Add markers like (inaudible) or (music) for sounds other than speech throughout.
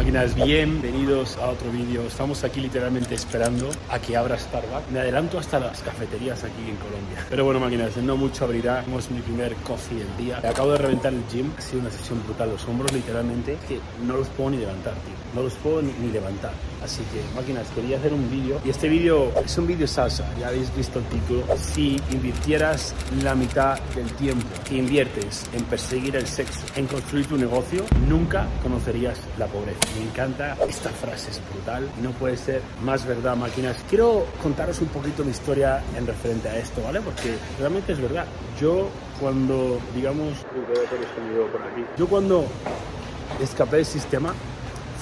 Máquinas, bienvenidos a otro vídeo. Estamos aquí literalmente esperando a que abra Starbucks. Me adelanto hasta las cafeterías aquí en Colombia. Pero bueno, máquinas, no mucho abrirá. Es mi primer coffee del día. Acabo de reventar el gym. Ha sido una sesión brutal. Los hombros literalmente que no los puedo ni levantar, tío. No los puedo ni, ni levantar. Así que, máquinas, quería hacer un vídeo. Y este vídeo es un vídeo salsa. Ya habéis visto el título. Si invirtieras la mitad del tiempo que inviertes en perseguir el sexo, en construir tu negocio, nunca conocerías la pobreza. Me encanta esta frase, es brutal. No puede ser más verdad, máquinas. Quiero contaros un poquito mi historia en referente a esto, ¿vale? Porque realmente es verdad. Yo cuando, digamos, por aquí. Yo cuando escapé del sistema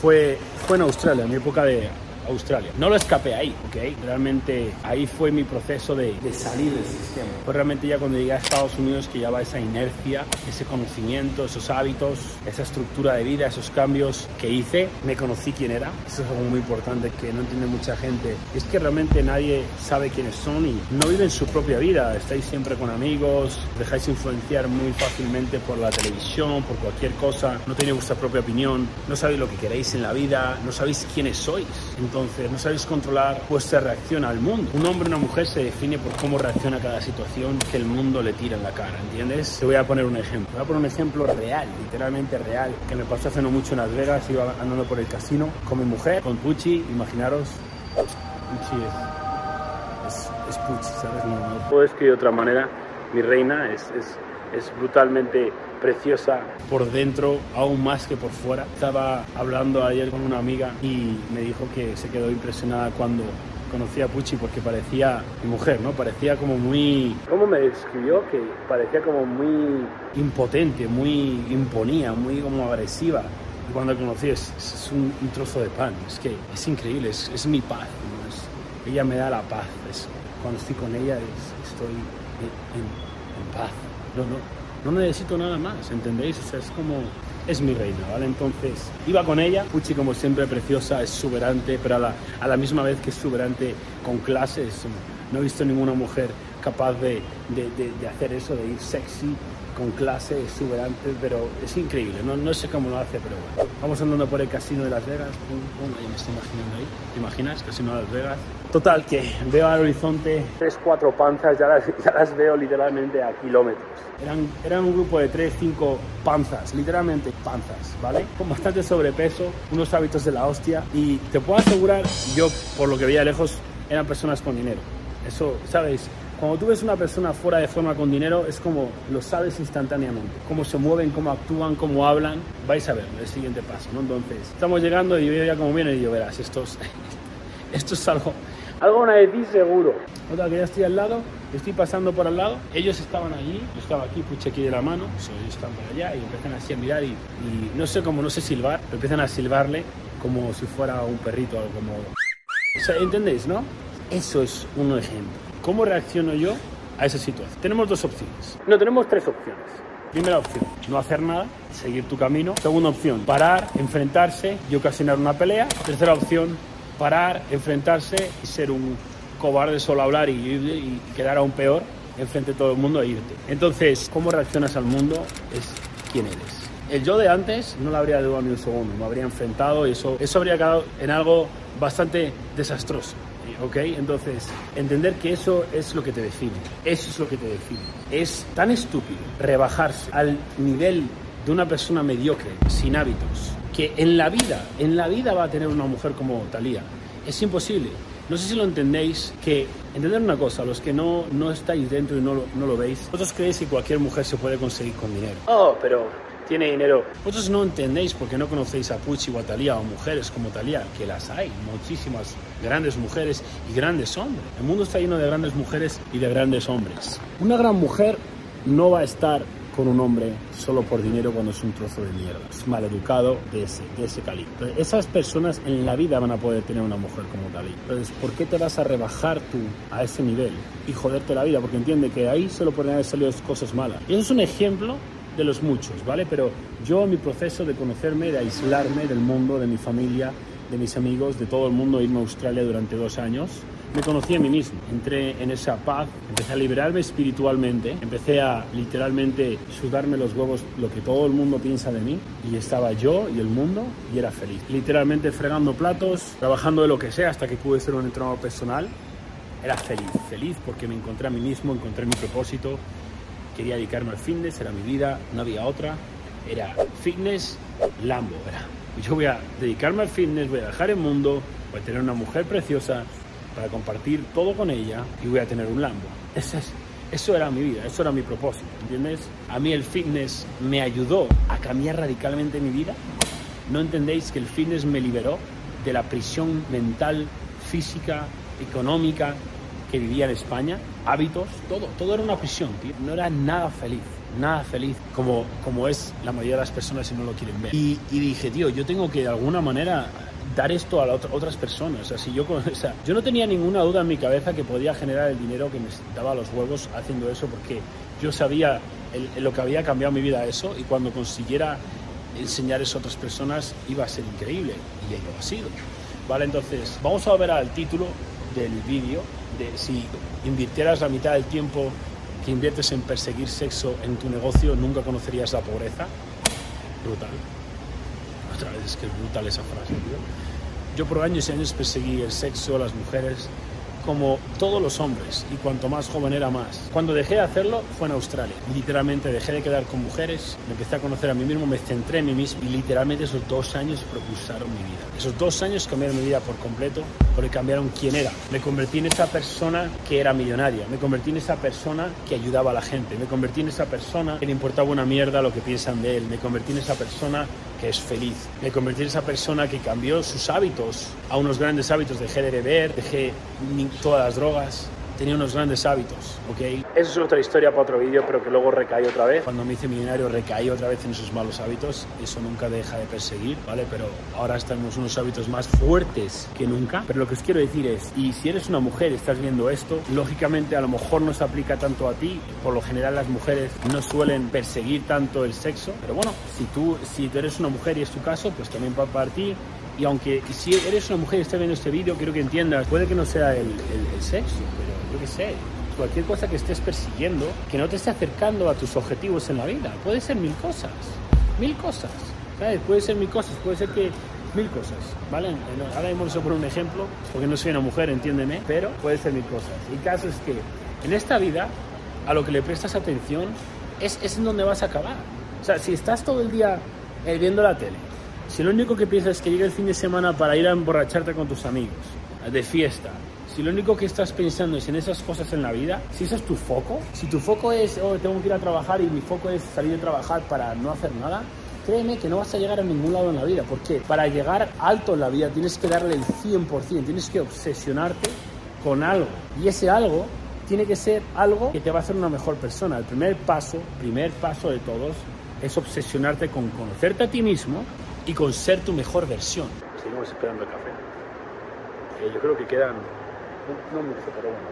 fue, fue en Australia, en mi época de Australia. No lo escapé ahí, ¿ok? Realmente ahí fue mi proceso de, de, salir del sistema. Fue realmente ya cuando llegué a Estados Unidos que ya va esa inercia, ese conocimiento, esos hábitos, esa estructura de vida, esos cambios que hice. Me conocí quién era. Eso es algo muy importante que no entiende mucha gente. Es que realmente nadie sabe quiénes son y no viven su propia vida. Estáis siempre con amigos, dejáis influenciar muy fácilmente por la televisión, por cualquier cosa. No tenéis vuestra propia opinión, no sabéis lo que queréis en la vida, no sabéis quiénes sois. Entonces, no sabéis controlar vuestra reacción al mundo. Un hombre o una mujer se define por cómo reacciona a cada situación que el mundo le tira en la cara, ¿entiendes? Te voy a poner un ejemplo. Voy a poner un ejemplo real, literalmente real, que me pasó hace no mucho en Las Vegas. Iba andando por el casino con mi mujer, con Pucci. Imaginaros, Pucci es, es, es Pucci, ¿sabes? No, no puedo escribir de otra manera. Mi reina es, es, es brutalmente preciosa por dentro, aún más que por fuera. Estaba hablando ayer con una amiga y me dijo que se quedó impresionada cuando conocí a Pucci porque parecía mi mujer, ¿no? Parecía como muy... ¿Cómo me describió? Que parecía como muy impotente, muy imponía, muy como agresiva. Y cuando la conocí es, es un, un, trozo de pan, es que es increíble, es, es mi paz, ¿no? es, ella me da la paz, es, cuando estoy con ella es, estoy en, en, en paz. No, no, no necesito nada más, ¿entendéis? O sea, es como, es mi reina, ¿vale? Entonces, iba con ella, Pucci como siempre preciosa, exuberante, pero a la, a la misma vez que exuberante con clases, no he visto ninguna mujer capaz de, de, de, de hacer eso, de ir sexy, con clase, exuberante, pero es increíble, no, no sé cómo lo hace, pero bueno. Vamos andando por el casino de Las Vegas, pum, pum, ahí me estoy imaginando ahí, ¿te imaginas? Casino de Las Vegas. Total, que veo al horizonte tres, cuatro panzas, ya las, ya las veo literalmente a kilómetros. Eran, eran un grupo de tres, cinco panzas, literalmente panzas, ¿vale? Con bastante sobrepeso, unos hábitos de la hostia, y te puedo asegurar, yo por lo que veía lejos, eran personas con dinero. Eso, ¿sabéis? Cuando tú ves una persona fuera de forma con dinero, es como lo sabes instantáneamente. Cómo se mueven, cómo actúan, cómo hablan. Vais a ver el siguiente paso, ¿no? Entonces, estamos llegando y yo ya como viene y yo verás, esto es, (laughs) esto es algo, algo una de ti seguro. Otra que ya estoy al lado, estoy pasando por al lado, ellos estaban allí, yo estaba aquí, puche aquí de la mano, so, ellos están por allá y empiezan así a mirar y, y no sé cómo, no sé silbar, pero empiezan a silbarle como si fuera un perrito, algo como... O sea, ¿entendéis, no? Eso es un ejemplo. ¿Cómo reacciono yo a esa situación? Tenemos dos opciones. No, tenemos tres opciones. Primera opción, no hacer nada, seguir tu camino. Segunda opción, parar, enfrentarse y ocasionar una pelea. Tercera opción, parar, enfrentarse y ser un cobarde solo hablar y, y, y quedar aún peor enfrente de todo el mundo e irte. Entonces, ¿cómo reaccionas al mundo? Es quién eres. El yo de antes no lo habría dudado ni un segundo, me habría enfrentado y eso, eso habría quedado en algo bastante desastroso. ¿Ok? Entonces, entender que eso es lo que te define, eso es lo que te define. Es tan estúpido rebajarse al nivel de una persona mediocre, sin hábitos, que en la vida, en la vida va a tener una mujer como Talía. Es imposible. No sé si lo entendéis, que entender una cosa, los que no, no estáis dentro y no lo, no lo veis, vosotros creéis que cualquier mujer se puede conseguir con dinero. Oh, pero tiene dinero. Vosotros no entendéis porque no conocéis a Pucci o a Talía o mujeres como Talía, que las hay, muchísimas grandes mujeres y grandes hombres. El mundo está lleno de grandes mujeres y de grandes hombres. Una gran mujer no va a estar con un hombre solo por dinero cuando es un trozo de mierda, es maleducado de ese, de ese calibre. Esas personas en la vida van a poder tener una mujer como Dalí. Entonces, ¿por qué te vas a rebajar tú a ese nivel y joderte la vida? Porque entiende que ahí solo pueden haber salido cosas malas. Y eso es un ejemplo de los muchos, ¿vale? Pero yo mi proceso de conocerme, de aislarme del mundo, de mi familia, de mis amigos, de todo el mundo, irme a Australia durante dos años, me conocí a mí mismo. Entré en esa paz, empecé a liberarme espiritualmente, empecé a literalmente sudarme los huevos lo que todo el mundo piensa de mí y estaba yo y el mundo y era feliz. Literalmente fregando platos, trabajando de lo que sea hasta que pude ser un entrenador personal. Era feliz, feliz porque me encontré a mí mismo, encontré mi propósito, quería dedicarme al fitness, era mi vida, no había otra. Era fitness, Lambo, era. Yo voy a dedicarme al fitness, voy a dejar el mundo, voy a tener una mujer preciosa para compartir todo con ella y voy a tener un Lambo. Eso, es, eso era mi vida, eso era mi propósito, ¿entiendes? A mí el fitness me ayudó a cambiar radicalmente mi vida. ¿No entendéis que el fitness me liberó de la prisión mental, física, económica que vivía en España? Hábitos, todo, todo era una prisión, tío. No era nada feliz nada feliz como, como es la mayoría de las personas si no lo quieren ver. Y, dije, tío, yo tengo que de alguna manera dar esto a otras personas. O sea, si yo, (laughs) o sea, yo no tenía ninguna duda en mi cabeza que podía generar el dinero que me daba los huevos haciendo eso porque yo sabía lo que había cambiado mi vida eso y cuando consiguiera enseñar eso a otras personas iba a ser increíble y ello ha sido. Vale, entonces vamos a ver al título del vídeo de si invirtieras la mitad del tiempo que inviertes en perseguir sexo en tu negocio, nunca conocerías la pobreza. Brutal. Otra vez es que es brutal esa frase, Yo por años y años perseguí el sexo, las mujeres, como todos los hombres y cuanto más joven era más. Cuando dejé de hacerlo fue en Australia. Literalmente dejé de quedar con mujeres, me empecé a conocer a mí mismo, me centré en mí mismo y literalmente esos dos años propulsaron mi vida. Esos dos años cambiaron mi vida por completo porque cambiaron quién era. Me convertí en esa persona que era millonaria, me convertí en esa persona que ayudaba a la gente, me convertí en esa persona que le importaba una mierda lo que piensan de él, me convertí en esa persona que es feliz. Me convertí en esa persona que cambió sus hábitos a unos grandes hábitos. Dejé de beber, dejé todas las drogas, tenía unos grandes hábitos, ¿ok? Eso es otra historia para otro vídeo, pero que luego recaí otra vez. Cuando me hice millonario recaí otra vez en esos malos hábitos. Eso nunca deja de perseguir, ¿vale? Pero ahora estamos unos hábitos más fuertes que nunca. Pero lo que os quiero decir es, y si eres una mujer y estás viendo esto, lógicamente a lo mejor no se aplica tanto a ti. Por lo general las mujeres no suelen perseguir tanto el sexo. Pero bueno, si tú, si tú eres una mujer y es tu caso, pues también va para ti y aunque si eres una mujer y estás viendo este vídeo, quiero que entiendas, puede que no sea el, el sexo, pero yo qué sé, cualquier cosa que estés persiguiendo, que no te esté acercando a tus objetivos en la vida. Puede ser mil cosas, mil cosas. ¿sabes? Puede ser mil cosas, puede ser que mil cosas, ¿vale? Ahora mismo eso por un ejemplo, porque no soy una mujer, entiéndeme, pero puede ser mil cosas. El caso es que en esta vida, a lo que le prestas atención, es, es en donde vas a acabar. O sea, si estás todo el día eh, viendo la tele, si lo único que piensas es que llegue el fin de semana para ir a emborracharte con tus amigos, de fiesta, si lo único que estás pensando es en esas cosas en la vida, si ese es tu foco, si tu foco es, oh, tengo que ir a trabajar y mi foco es salir de trabajar para no hacer nada, créeme que no vas a llegar a ningún lado en la vida. porque Para llegar alto en la vida tienes que darle el 100%, tienes que obsesionarte con algo. Y ese algo tiene que ser algo que te va a hacer una mejor persona. El primer paso, primer paso de todos, es obsesionarte con conocerte a ti mismo y con ser tu mejor versión. Seguimos esperando el café. Eh, yo creo que quedan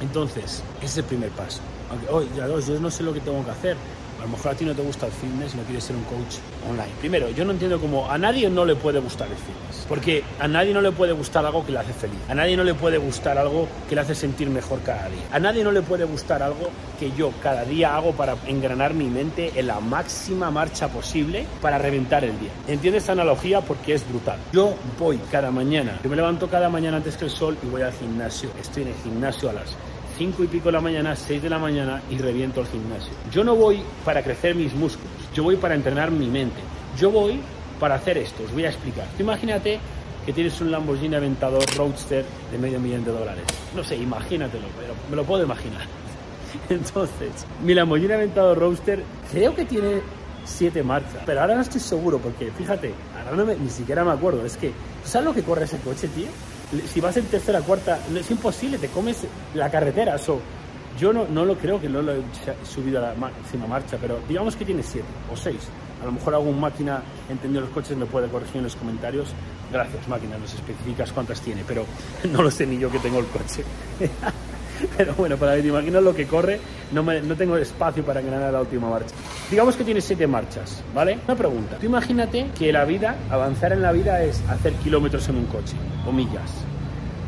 Entonces, ese es el primer paso. Aunque, ya dos, yo no sé lo que tengo que hacer. A lo mejor a ti no te gusta el fitness, no quieres ser un coach online. Primero, yo no entiendo cómo a nadie no le puede gustar el fitness. Porque a nadie no le puede gustar algo que le hace feliz. A nadie no le puede gustar algo que le hace sentir mejor cada día. A nadie no le puede gustar algo que yo cada día hago para engranar mi mente en la máxima marcha posible para reventar el día. ¿Entiendes esta analogía? Porque es brutal. Yo voy cada mañana, yo me levanto cada mañana antes que el sol y voy al gimnasio. Estoy en el gimnasio a las 5 y pico de la mañana, 6 de la mañana y reviento el gimnasio. Yo no voy para crecer mis músculos, yo voy para entrenar mi mente. Yo voy para hacer esto, os voy a explicar. imagínate que tienes un Lamborghini Aventador Roadster de medio millón de dólares. No sé, imagínatelo, pero me lo puedo imaginar. (laughs) Entonces, mi Lamborghini Aventador Roadster creo que tiene 7 marchas, pero ahora no estoy seguro porque fíjate, ahora no ni siquiera me acuerdo. Es que, ¿sabes lo que corre ese coche, tío? Si vas en tercera, cuarta, es imposible, te comes la carretera. eso yo no, no lo creo que no lo he subido a la máxima marcha, pero digamos que tiene siete o seis. A lo mejor algún máquina entendiendo los coches me puede corregir en los comentarios. Gracias, máquina, nos especificas cuántas tiene, pero (laughs) no lo sé ni yo que tengo el coche. (laughs) (laughs) Pero bueno, para que te imagines lo que corre, no, me, no tengo espacio para ganar la última marcha. Digamos que tiene siete marchas, ¿vale? Una pregunta. Tú imagínate que la vida, avanzar en la vida es hacer kilómetros en un coche o millas.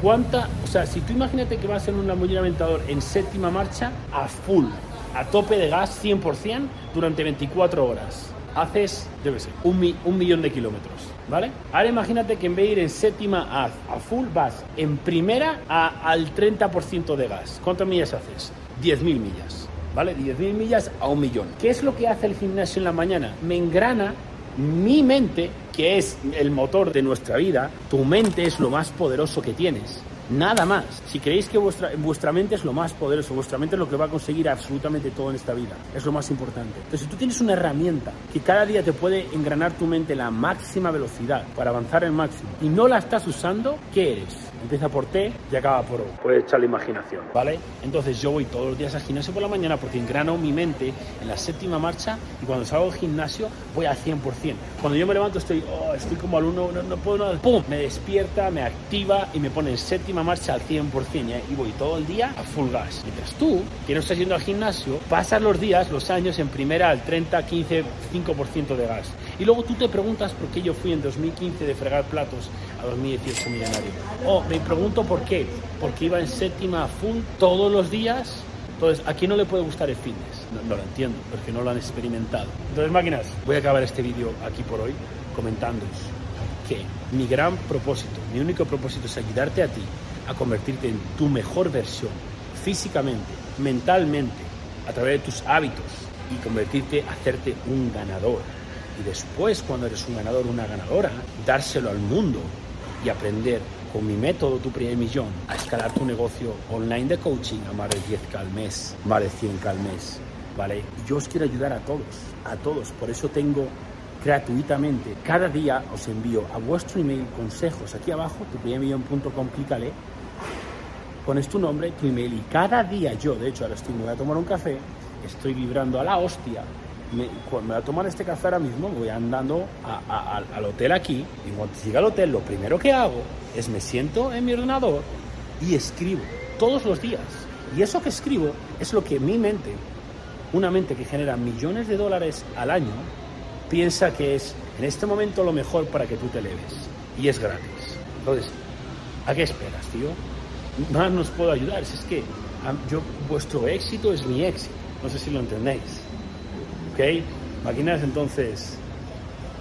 ¿Cuánta? O sea, si tú imagínate que vas en un Lamborghini Aventador en séptima marcha a full, a tope de gas 100% durante 24 horas. Haces, yo qué sé, un, un millón de kilómetros, ¿vale? Ahora imagínate que en vez de ir en séptima a, a full, vas en primera a, al 30% de gas. ¿Cuántas millas haces? 10.000 millas, ¿vale? 10.000 millas a un millón. ¿Qué es lo que hace el gimnasio en la mañana? Me engrana mi mente, que es el motor de nuestra vida. Tu mente es lo más poderoso que tienes. Nada más. Si creéis que vuestra, vuestra mente es lo más poderoso, vuestra mente es lo que va a conseguir absolutamente todo en esta vida, es lo más importante. Entonces, si tú tienes una herramienta que cada día te puede engranar tu mente la máxima velocidad para avanzar al máximo y no la estás usando, ¿qué eres? Empieza por T y acaba por O. Puedes echar la imaginación, ¿vale? Entonces yo voy todos los días al gimnasio por la mañana porque engrano mi mente en la séptima marcha y cuando salgo del gimnasio voy al 100%. Cuando yo me levanto estoy, oh, estoy como al uno, no, no puedo nada. ¡Pum! Me despierta, me activa y me pone en séptima marcha al 100% ¿eh? y voy todo el día a full gas. Mientras tú, que no estás yendo al gimnasio, pasas los días, los años en primera al 30, 15, 5% de gas. Y luego tú te preguntas por qué yo fui en 2015 de fregar platos a 2018 millonario. O me pregunto por qué. Porque iba en séptima full todos los días. Entonces, ¿a quién no le puede gustar el fitness? No, no lo entiendo, porque no lo han experimentado. Entonces, máquinas, voy a acabar este vídeo aquí por hoy comentándoos que mi gran propósito, mi único propósito es ayudarte a ti a convertirte en tu mejor versión físicamente, mentalmente, a través de tus hábitos y convertirte, hacerte un ganador. Y después, cuando eres un ganador, una ganadora, dárselo al mundo y aprender con mi método Tu Primer Millón a escalar tu negocio online de coaching a más de 10k al mes, más de 100k al mes. ¿Vale? Yo os quiero ayudar a todos, a todos. Por eso tengo gratuitamente. Cada día os envío a vuestro email consejos aquí abajo, tuprimermillón.com, clícale, pones tu nombre, tu email y cada día yo, de hecho ahora estoy, me voy a tomar un café, estoy vibrando a la hostia. Me, me voy a tomar este café ahora mismo, voy andando al- hotel aquí y cuando llegue al hotel lo primero que hago es me siento en mi ordenador y escribo todos los días. Y eso que escribo es lo que mi mente, una mente que genera millones de dólares al año, piensa que es en este momento lo mejor para que tú te eleves. Y es gratis. Entonces, ¿a qué esperas, tío? Más nos puedo ayudar. Si es que am- yo, vuestro éxito es mi éxito. No sé si lo entendéis. ¿Ok? Máquinas, entonces,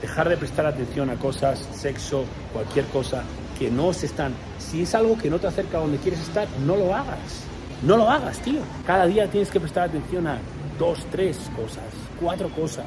dejar de prestar atención a cosas, sexo, cualquier cosa que no se están. Si es algo que no te acerca a donde quieres estar, no lo hagas. No lo hagas, tío. Cada día tienes que prestar atención a dos, tres cosas, cuatro cosas.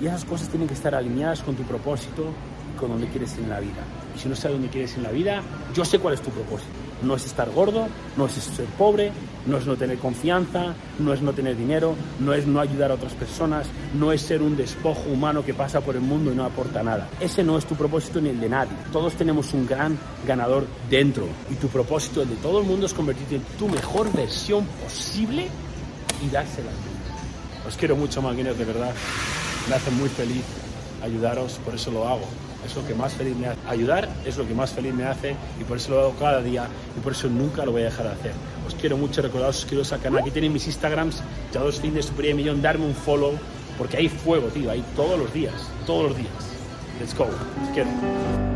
Y esas cosas tienen que estar alineadas con tu propósito y con donde quieres ir en la vida. Y si no sabes dónde quieres ir en la vida, yo sé cuál es tu propósito. No es estar gordo, no es ser pobre, no es no tener confianza, no es no tener dinero, no es no ayudar a otras personas, no es ser un despojo humano que pasa por el mundo y no aporta nada. Ese no es tu propósito ni el de nadie. Todos tenemos un gran ganador dentro y tu propósito, el de todo el mundo, es convertirte en tu mejor versión posible y dársela. Os quiero mucho, máquinas, de verdad. Me hace muy feliz ayudaros, por eso lo hago. Es lo que más feliz me hace. Ayudar es lo que más feliz me hace y por eso lo hago cada día y por eso nunca lo voy a dejar de hacer. Os quiero mucho, recordaos, suscribiros al canal. Aquí tenéis mis Instagrams, ya dos fines, super millón, darme un follow, porque hay fuego, tío, hay todos los días, todos los días. Let's go. Os quiero.